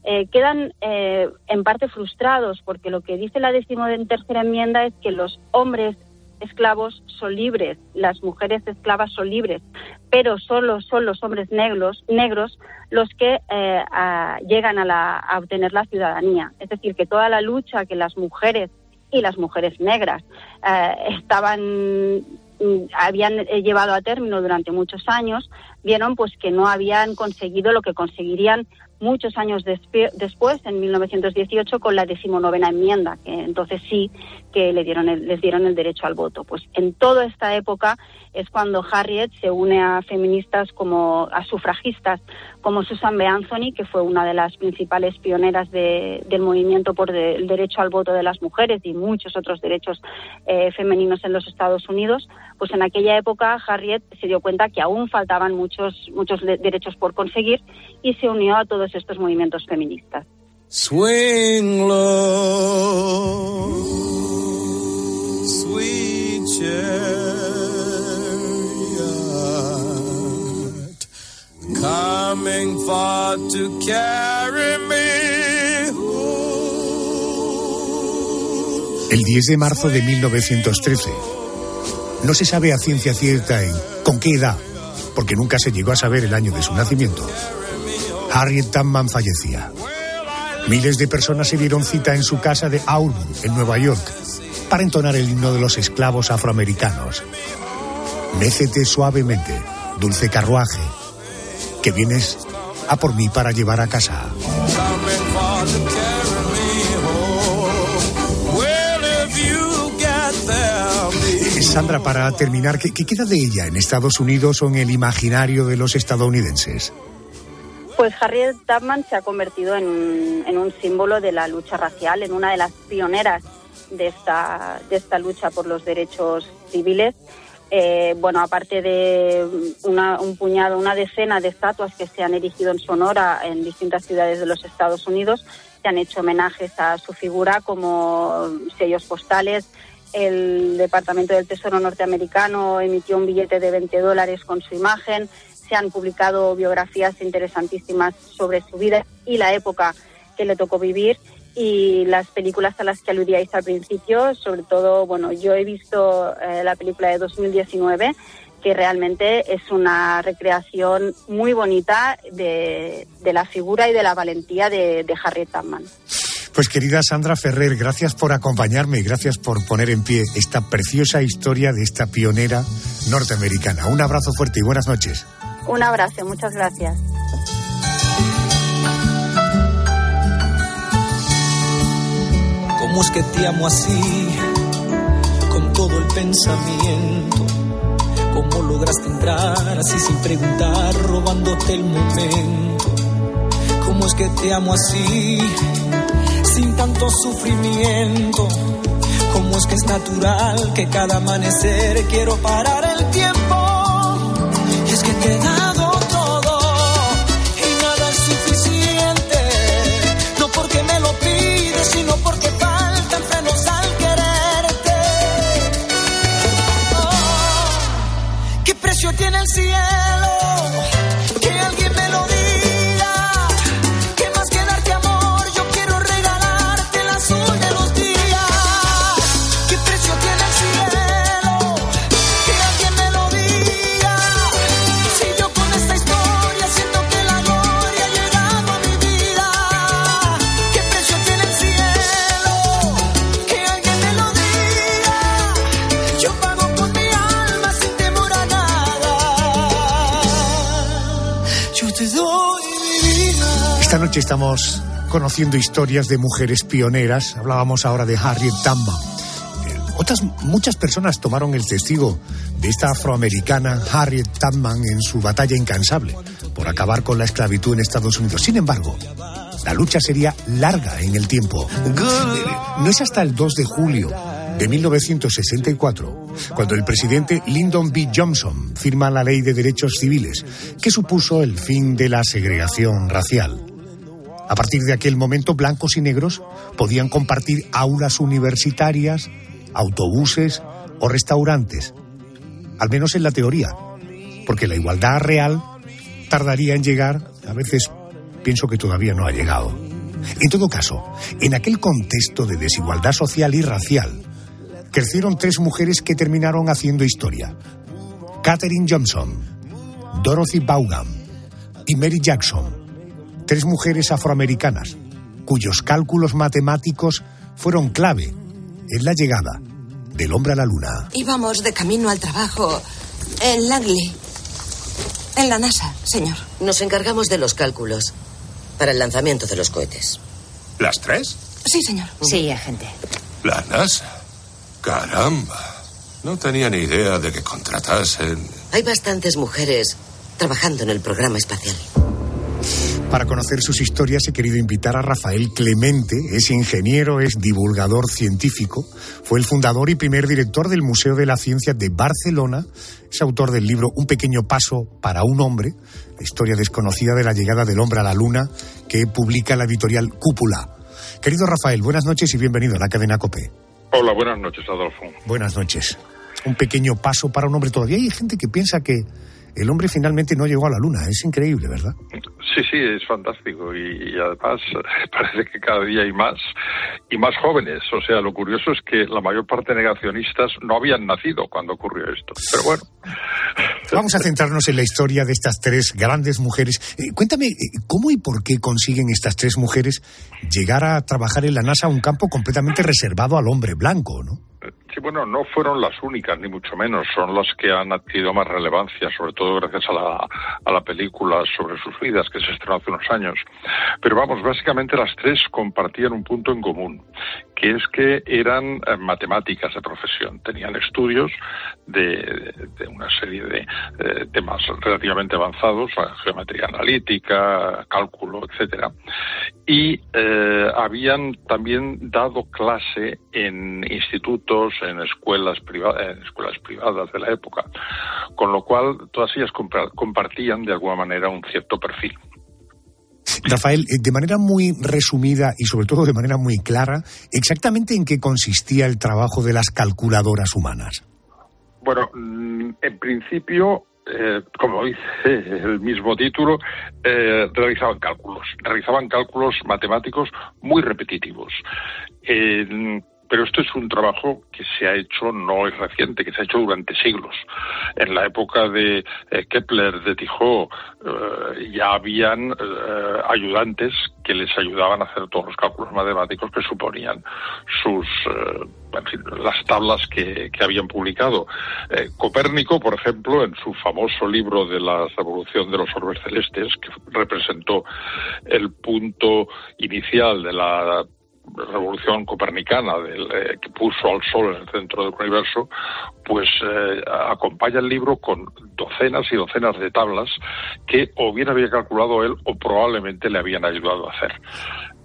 eh, quedan eh, en parte frustrados, porque lo que dice la decimotercera enmienda es que los hombres esclavos son libres, las mujeres esclavas son libres, pero solo son los hombres negros, negros los que eh, llegan a, la- a obtener la ciudadanía. Es decir, que toda la lucha que las mujeres y las mujeres negras eh, estaban mm, habían eh, llevado a término durante muchos años, vieron pues que no habían conseguido lo que conseguirían muchos años después, en 1918, con la decimonovena enmienda, que entonces sí que le dieron el- les dieron el derecho al voto. Pues en toda esta época es cuando Harriet se une a feministas como a sufragistas como Susan B. Anthony, que fue una de las principales pioneras de- del movimiento por el derecho al voto de las mujeres y muchos otros derechos eh, femeninos en los Estados Unidos, pues en aquella época Harriet se dio cuenta que aún faltaban muchos, muchos de- derechos por conseguir y se unió a todos estos movimientos feministas. Swing low, sweet chariot, coming far to carry me El 10 de marzo de 1913. No se sabe a ciencia cierta en con qué edad, porque nunca se llegó a saber el año de su nacimiento. Harriet Tubman fallecía. Miles de personas se dieron cita en su casa de Auburn, en Nueva York, para entonar el himno de los esclavos afroamericanos. Mécete suavemente, dulce carruaje, que vienes a por mí para llevar a casa. Sandra, para terminar, ¿qué, qué queda de ella en Estados Unidos o en el imaginario de los estadounidenses? Pues Harriet Tubman se ha convertido en un, en un símbolo de la lucha racial, en una de las pioneras de esta, de esta lucha por los derechos civiles. Eh, bueno, aparte de un puñado, una decena de estatuas que se han erigido en su honor en distintas ciudades de los Estados Unidos, se han hecho homenajes a su figura como sellos postales. El Departamento del Tesoro norteamericano emitió un billete de 20 dólares con su imagen. Se han publicado biografías interesantísimas sobre su vida y la época que le tocó vivir y las películas a las que aludíais al principio, sobre todo, bueno, yo he visto eh, la película de 2019 que realmente es una recreación muy bonita de, de la figura y de la valentía de, de Harriet Tubman. Pues querida Sandra Ferrer, gracias por acompañarme y gracias por poner en pie esta preciosa historia de esta pionera norteamericana. Un abrazo fuerte y buenas noches. Un abrazo, muchas gracias. ¿Cómo es que te amo así? Con todo el pensamiento. ¿Cómo lograste entrar así sin preguntar, robándote el momento? ¿Cómo es que te amo así? Sin tanto sufrimiento. ¿Cómo es que es natural que cada amanecer quiero parar el tiempo? Es que te estamos conociendo historias de mujeres pioneras. Hablábamos ahora de Harriet Tubman. Eh, Otras muchas personas tomaron el testigo de esta afroamericana Harriet Tubman en su batalla incansable por acabar con la esclavitud en Estados Unidos. Sin embargo, la lucha sería larga en el tiempo. Eh, No es hasta el 2 de julio de 1964 cuando el presidente Lyndon B. Johnson firma la Ley de Derechos Civiles, que supuso el fin de la segregación racial. A partir de aquel momento, blancos y negros podían compartir aulas universitarias, autobuses o restaurantes, al menos en la teoría, porque la igualdad real tardaría en llegar, a veces pienso que todavía no ha llegado. En todo caso, en aquel contexto de desigualdad social y racial, crecieron tres mujeres que terminaron haciendo historia. Katherine Johnson, Dorothy Vaughan y Mary Jackson, tres mujeres afroamericanas cuyos cálculos matemáticos fueron clave en la llegada del hombre a la luna. Íbamos de camino al trabajo en Langley. En la NASA, señor. Nos encargamos de los cálculos para el lanzamiento de los cohetes. ¿Las tres? Sí, señor. Sí, agente. La NASA. Caramba. No tenía ni idea de que contratasen. Hay bastantes mujeres trabajando en el programa espacial. Para conocer sus historias he querido invitar a Rafael Clemente, es ingeniero, es divulgador científico, fue el fundador y primer director del Museo de la Ciencia de Barcelona, es autor del libro Un pequeño paso para un hombre, la historia desconocida de la llegada del hombre a la luna, que publica la editorial Cúpula. Querido Rafael, buenas noches y bienvenido a la cadena COPE. Hola, buenas noches, Adolfo. Buenas noches. Un pequeño paso para un hombre. Todavía hay gente que piensa que el hombre finalmente no llegó a la luna. Es increíble, ¿verdad? Sí, sí, es fantástico y, y además parece que cada día hay más y más jóvenes. O sea, lo curioso es que la mayor parte de negacionistas no habían nacido cuando ocurrió esto. Pero bueno. Vamos a centrarnos en la historia de estas tres grandes mujeres. Eh, cuéntame, eh, ¿cómo y por qué consiguen estas tres mujeres llegar a trabajar en la NASA, un campo completamente reservado al hombre blanco, ¿no? Sí, bueno, no fueron las únicas, ni mucho menos. Son las que han adquirido más relevancia, sobre todo gracias a la, a la película sobre sus vidas que se estrenó hace unos años. Pero vamos, básicamente las tres compartían un punto en común, que es que eran eh, matemáticas de profesión. Tenían estudios de, una serie de eh, temas relativamente avanzados, la geometría analítica, cálculo, etcétera. Y eh, habían también dado clase en institutos, en escuelas, priva- en escuelas privadas de la época, con lo cual todas ellas compartían de alguna manera un cierto perfil. Rafael, eh, de manera muy resumida y sobre todo de manera muy clara, exactamente en qué consistía el trabajo de las calculadoras humanas. Bueno, mm, en principio, eh, como dice el mismo título, eh, realizaban cálculos, realizaban cálculos matemáticos muy repetitivos. Pero esto es un trabajo que se ha hecho, no es reciente, que se ha hecho durante siglos. En la época de eh, Kepler, de Tycho, eh, ya habían eh, ayudantes que les ayudaban a hacer todos los cálculos matemáticos que suponían sus, en fin, las tablas que, que habían publicado. Copérnico, por ejemplo, en su famoso libro de la revolución de los orbes celestes, que representó el punto inicial de la revolución copernicana del, eh, que puso al Sol en el centro del universo, pues eh, acompaña el libro con docenas y docenas de tablas que o bien había calculado él o probablemente le habían ayudado a hacer.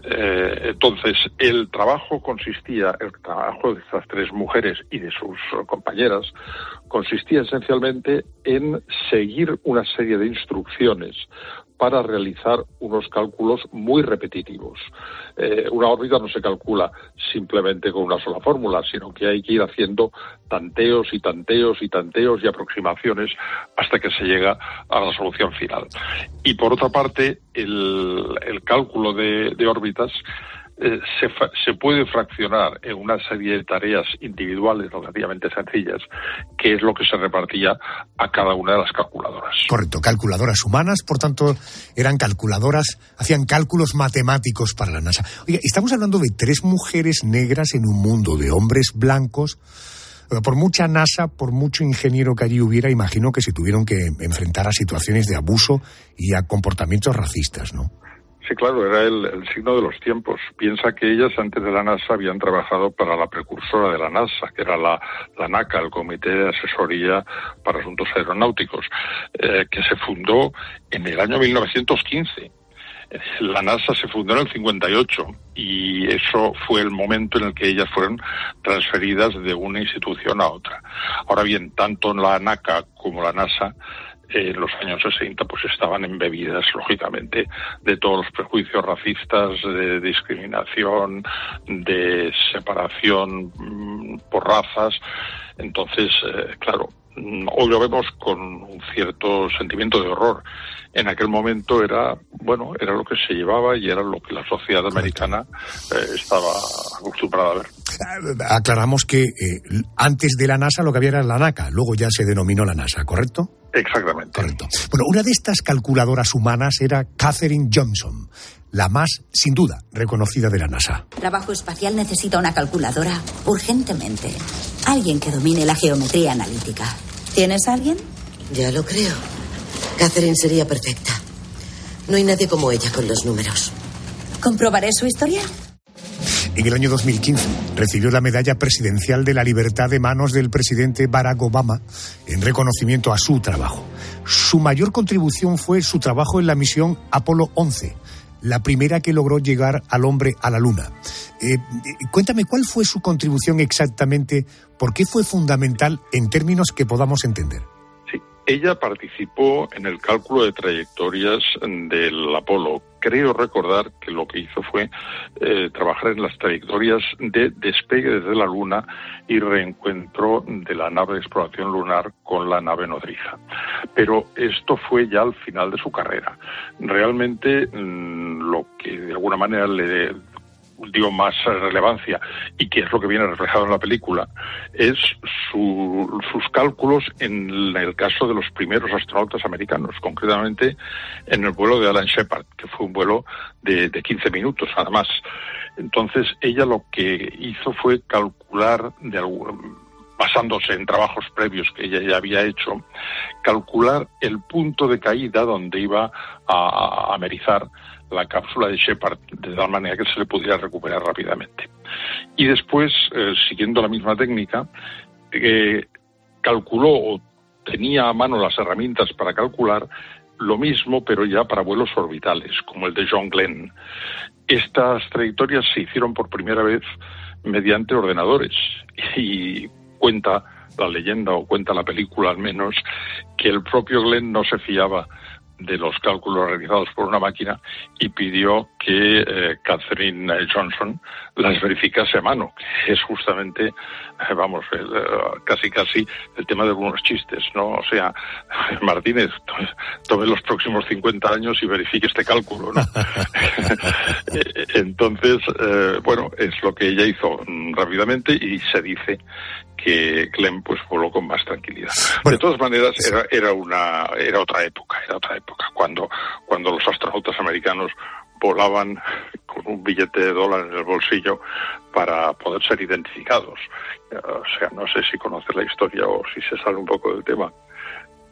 Eh, entonces, el trabajo consistía, el trabajo de estas tres mujeres y de sus compañeras, consistía esencialmente en seguir una serie de instrucciones para realizar unos cálculos muy repetitivos. Eh, una órbita no se calcula simplemente con una sola fórmula, sino que hay que ir haciendo tanteos y tanteos y tanteos y aproximaciones hasta que se llega a la solución final. Y por otra parte, el, el cálculo de, de órbitas eh, se, se puede fraccionar en una serie de tareas individuales relativamente sencillas, que es lo que se repartía a cada una de las calculadoras. Correcto, calculadoras humanas, por tanto, eran calculadoras, hacían cálculos matemáticos para la NASA. Oiga, estamos hablando de tres mujeres negras en un mundo de hombres blancos. Bueno, por mucha NASA, por mucho ingeniero que allí hubiera, imagino que se tuvieron que enfrentar a situaciones de abuso y a comportamientos racistas, ¿no? Sí, claro, era el, el, signo de los tiempos. Piensa que ellas antes de la NASA habían trabajado para la precursora de la NASA, que era la, la NACA, el Comité de Asesoría para Asuntos Aeronáuticos, eh, que se fundó en el año 1915. La NASA se fundó en el 58 y eso fue el momento en el que ellas fueron transferidas de una institución a otra. Ahora bien, tanto la NACA como la NASA en los años 60 pues estaban embebidas lógicamente de todos los prejuicios racistas de discriminación de separación por razas. Entonces eh, claro hoy lo vemos con un cierto sentimiento de horror. En aquel momento era, bueno, era lo que se llevaba y era lo que la sociedad americana eh, estaba acostumbrada a ver. Aclaramos que eh, antes de la NASA lo que había era la NACA, luego ya se denominó la NASA, ¿correcto? Exactamente. Correcto. Bueno, una de estas calculadoras humanas era Catherine Johnson, la más, sin duda, reconocida de la NASA. Trabajo espacial necesita una calculadora urgentemente. Alguien que domine la geometría analítica. ¿Tienes a alguien? Ya lo creo. Catherine sería perfecta. No hay nadie como ella con los números. ¿Comprobaré su historia? En el año 2015 recibió la Medalla Presidencial de la Libertad de manos del presidente Barack Obama en reconocimiento a su trabajo. Su mayor contribución fue su trabajo en la misión Apolo 11, la primera que logró llegar al hombre a la Luna. Eh, cuéntame, ¿cuál fue su contribución exactamente? ¿Por qué fue fundamental en términos que podamos entender? Sí, ella participó en el cálculo de trayectorias del Apolo. Creo recordar que lo que hizo fue eh, trabajar en las trayectorias de despegue desde la Luna y reencuentro de la nave de exploración lunar con la nave nodriza. Pero esto fue ya al final de su carrera. Realmente mmm, lo que de alguna manera le dio más relevancia y que es lo que viene reflejado en la película, es su, sus cálculos en el caso de los primeros astronautas americanos, concretamente en el vuelo de Alan Shepard, que fue un vuelo de, de 15 minutos nada más. Entonces ella lo que hizo fue calcular basándose en trabajos previos que ella ya había hecho, calcular el punto de caída donde iba a amerizar la cápsula de Shepard de tal manera que se le pudiera recuperar rápidamente. Y después, eh, siguiendo la misma técnica, eh, calculó o tenía a mano las herramientas para calcular lo mismo, pero ya para vuelos orbitales, como el de John Glenn. Estas trayectorias se hicieron por primera vez mediante ordenadores y cuenta la leyenda o cuenta la película al menos que el propio Glenn no se fiaba de los cálculos realizados por una máquina y pidió que eh, Catherine Johnson las verificase a mano, que es justamente, eh, vamos, el, uh, casi casi el tema de algunos chistes, ¿no? O sea, Martínez, tome, tome los próximos 50 años y verifique este cálculo, ¿no? Entonces, eh, bueno, es lo que ella hizo mm, rápidamente y se dice que Glenn pues voló con más tranquilidad. Bueno, de todas maneras era, era una era otra época, era otra época cuando cuando los astronautas americanos volaban con un billete de dólar en el bolsillo para poder ser identificados. O sea, no sé si conoces la historia o si se sale un poco del tema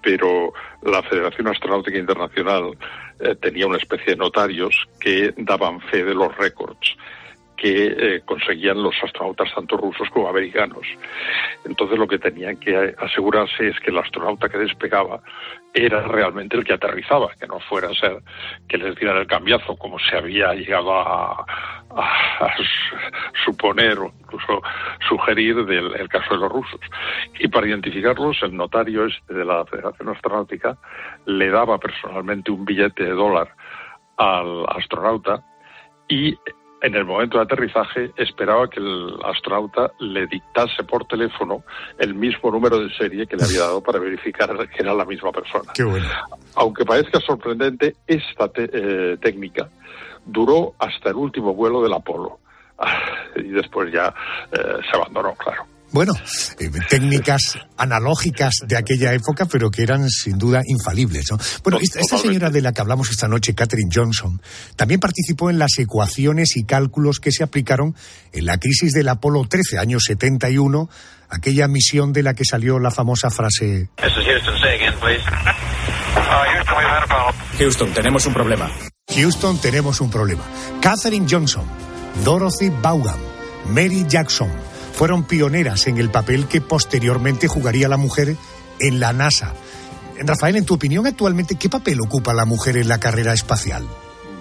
pero la Federación Astronáutica Internacional eh, tenía una especie de notarios que daban fe de los récords que eh, conseguían los astronautas tanto rusos como americanos. Entonces lo que tenían que asegurarse es que el astronauta que despegaba era realmente el que aterrizaba, que no fuera a ser que les dieran el cambiazo, como se había llegado a, suponer o incluso sugerir del el caso de los rusos. Y para identificarlos, el notario este de la Federación Astronáutica le daba personalmente un billete de dólar al astronauta y en el momento de aterrizaje esperaba que el astronauta le dictase por teléfono el mismo número de serie que le había dado para verificar que era la misma persona. Qué bueno. Aunque parezca sorprendente, esta te, eh, técnica duró hasta el último vuelo del Apolo y después ya eh, se abandonó, claro. Bueno, eh, técnicas analógicas de aquella época, pero que eran sin duda infalibles. ¿no? Bueno, esta, esta señora de la que hablamos esta noche, Catherine Johnson, también participó en las ecuaciones y cálculos que se aplicaron en la crisis del Apolo 13, año 71, aquella misión de la que salió la famosa frase This is Houston. Say again, please. Houston, we've had a problem. Houston, tenemos un problema. Houston, tenemos un problema. Catherine Johnson, Dorothy Vaughan, Mary Jackson fueron pioneras en el papel que posteriormente jugaría la mujer en la NASA. Rafael, en tu opinión, actualmente, ¿qué papel ocupa la mujer en la carrera espacial?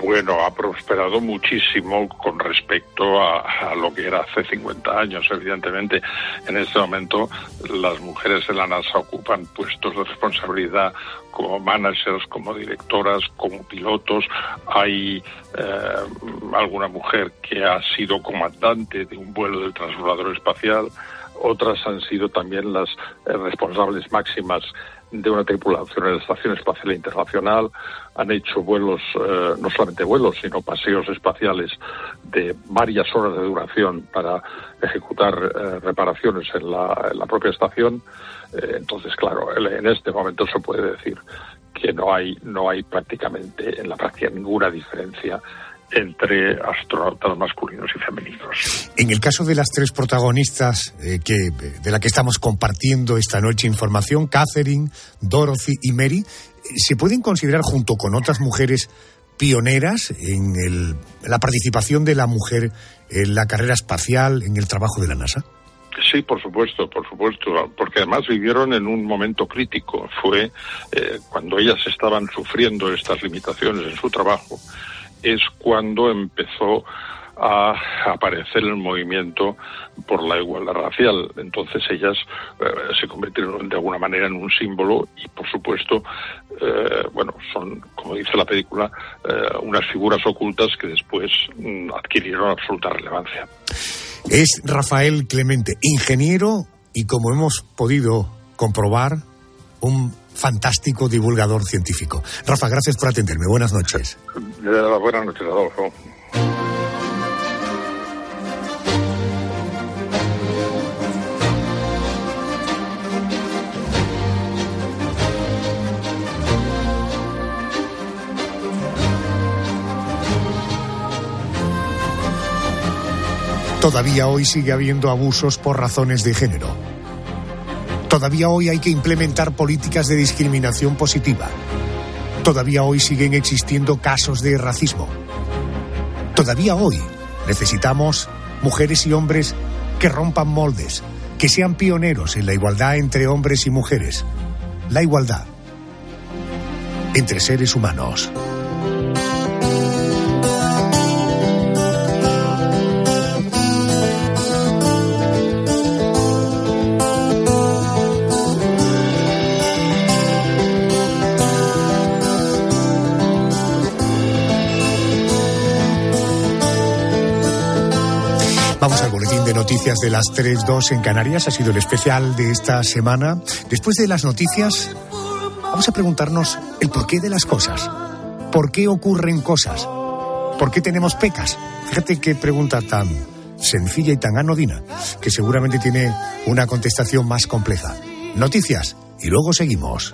Bueno, ha prosperado muchísimo con respecto a, lo que era hace 50 años, evidentemente. En este momento las mujeres en la NASA ocupan puestos de responsabilidad como managers, como directoras, como pilotos. Hay eh, alguna mujer que ha sido comandante de un vuelo del transbordador espacial. Otras han sido también las eh, responsables máximas de una tripulación en la Estación Espacial Internacional, han hecho vuelos, eh, no solamente vuelos, sino paseos espaciales de varias horas de duración para ejecutar eh, reparaciones en la, propia estación. Eh, entonces, claro, en este momento se puede decir que no hay, no hay prácticamente en la práctica ninguna diferencia entre astronautas masculinos y femeninos. En el caso de las tres protagonistas eh, que, de la que estamos compartiendo esta noche información, Catherine, Dorothy y Mary, ¿se pueden considerar junto con otras mujeres pioneras en, el, en la participación de la mujer en la carrera espacial, en el trabajo de la NASA? Sí, por supuesto, por supuesto, porque además vivieron en un momento crítico. Fue eh, cuando ellas estaban sufriendo estas limitaciones en su trabajo, es cuando empezó a aparecer el movimiento por la igualdad racial. Entonces ellas eh, se convirtieron de alguna manera en un símbolo y, por supuesto, eh, bueno, son, como dice la película, eh, unas figuras ocultas que después mm, adquirieron absoluta relevancia. Es Rafael Clemente, ingeniero y, como hemos podido comprobar, un fantástico divulgador científico. Rafa, gracias por atenderme. Buenas noches. Buenas noches, Adolfo. Todavía hoy sigue habiendo abusos por razones de género. Todavía hoy hay que implementar políticas de discriminación positiva. Todavía hoy siguen existiendo casos de racismo. Todavía hoy necesitamos mujeres y hombres que rompan moldes, que sean pioneros en la igualdad entre hombres y mujeres. La igualdad entre seres humanos. Noticias de las 3.2 en Canarias. Ha sido el especial de esta semana. Después de las noticias, vamos a preguntarnos el porqué de las cosas. ¿Por qué ocurren cosas? ¿Por qué tenemos pecas? Fíjate qué pregunta tan sencilla y tan anodina, que seguramente tiene una contestación más compleja. Noticias y luego seguimos.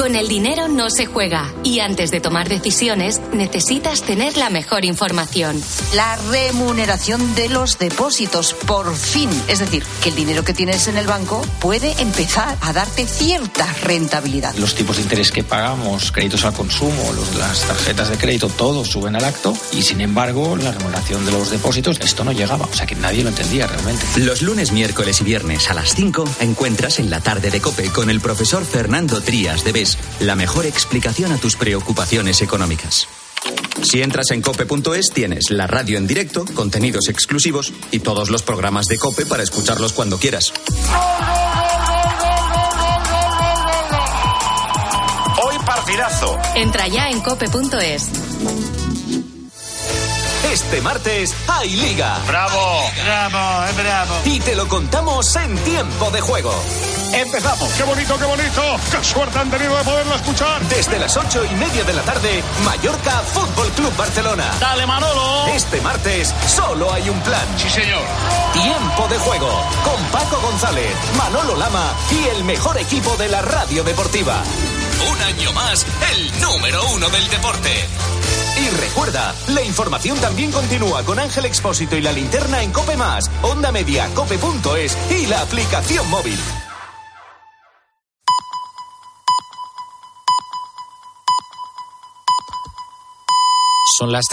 Con el dinero no se juega y antes de tomar decisiones necesitas tener la mejor información. La remuneración de los depósitos, por fin. Es decir, que el dinero que tienes en el banco puede empezar a darte cierta rentabilidad. Los tipos de interés que pagamos, créditos al consumo, los, las tarjetas de crédito, todos suben al acto y sin embargo la remuneración de los depósitos, esto no llegaba. O sea que nadie lo entendía realmente. Los lunes, miércoles y viernes a las 5 encuentras en la tarde de Cope con el profesor Fernando Trías de BES la mejor explicación a tus preocupaciones económicas. Si entras en cope.es tienes la radio en directo, contenidos exclusivos y todos los programas de Cope para escucharlos cuando quieras. Hoy partidazo. Entra ya en cope.es. Este martes hay liga. Bravo, bravo, es bravo. Y te lo contamos en tiempo de juego. Empezamos. Qué bonito, qué bonito. Qué suerte han tenido de poderlo escuchar. Desde las ocho y media de la tarde, Mallorca Fútbol Club Barcelona. Dale, Manolo. Este martes solo hay un plan. Sí, señor. Tiempo de juego con Paco González, Manolo Lama y el mejor equipo de la radio deportiva. Un año más, el número uno del deporte. Y recuerda, la información también continúa con Ángel Expósito y la linterna en Cope Más, Onda Media, Cope.es y la aplicación móvil. Son las tres.